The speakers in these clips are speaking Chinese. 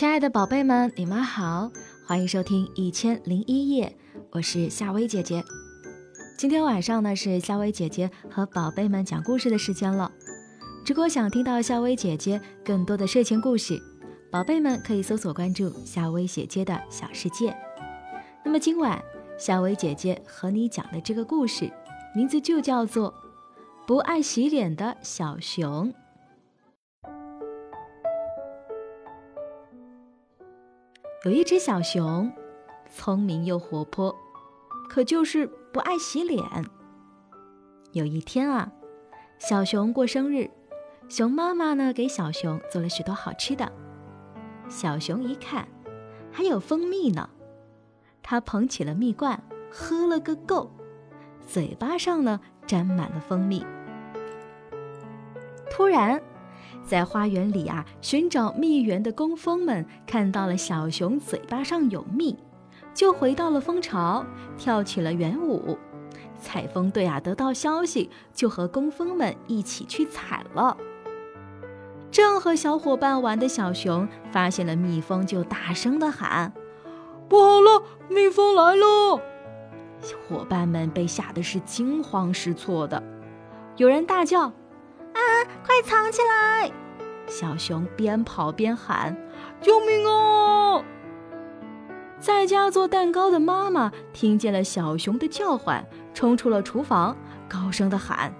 亲爱的宝贝们，你们好，欢迎收听《一千零一夜》，我是夏薇姐姐。今天晚上呢是夏薇姐姐和宝贝们讲故事的时间了。如果想听到夏薇姐姐更多的睡前故事，宝贝们可以搜索关注夏薇姐姐的小世界。那么今晚夏薇姐姐和你讲的这个故事，名字就叫做《不爱洗脸的小熊》。有一只小熊，聪明又活泼，可就是不爱洗脸。有一天啊，小熊过生日，熊妈妈呢给小熊做了许多好吃的。小熊一看，还有蜂蜜呢，它捧起了蜜罐，喝了个够，嘴巴上呢沾满了蜂蜜。突然，在花园里啊，寻找蜜源的工蜂们看到了小熊嘴巴上有蜜，就回到了蜂巢，跳起了圆舞。采蜂队啊，得到消息就和工蜂们一起去采了。正和小伙伴玩的小熊发现了蜜蜂，就大声的喊：“不好了，蜜蜂来了！”伙伴们被吓得是惊慌失措的，有人大叫。藏起来！小熊边跑边喊：“救命啊！”在家做蛋糕的妈妈听见了小熊的叫唤，冲出了厨房，高声的喊：“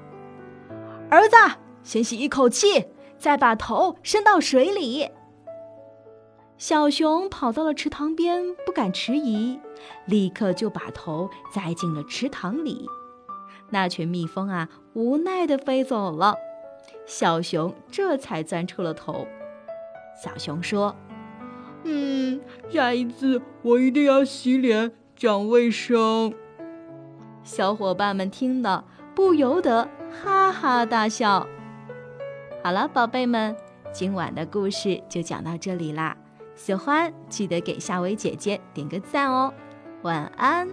儿子，先吸一口气，再把头伸到水里。”小熊跑到了池塘边，不敢迟疑，立刻就把头栽进了池塘里。那群蜜蜂啊，无奈的飞走了。小熊这才钻出了头。小熊说：“嗯，下一次我一定要洗脸，讲卫生。”小伙伴们听了不由得哈哈大笑。好了，宝贝们，今晚的故事就讲到这里啦。喜欢记得给夏薇姐姐点个赞哦。晚安。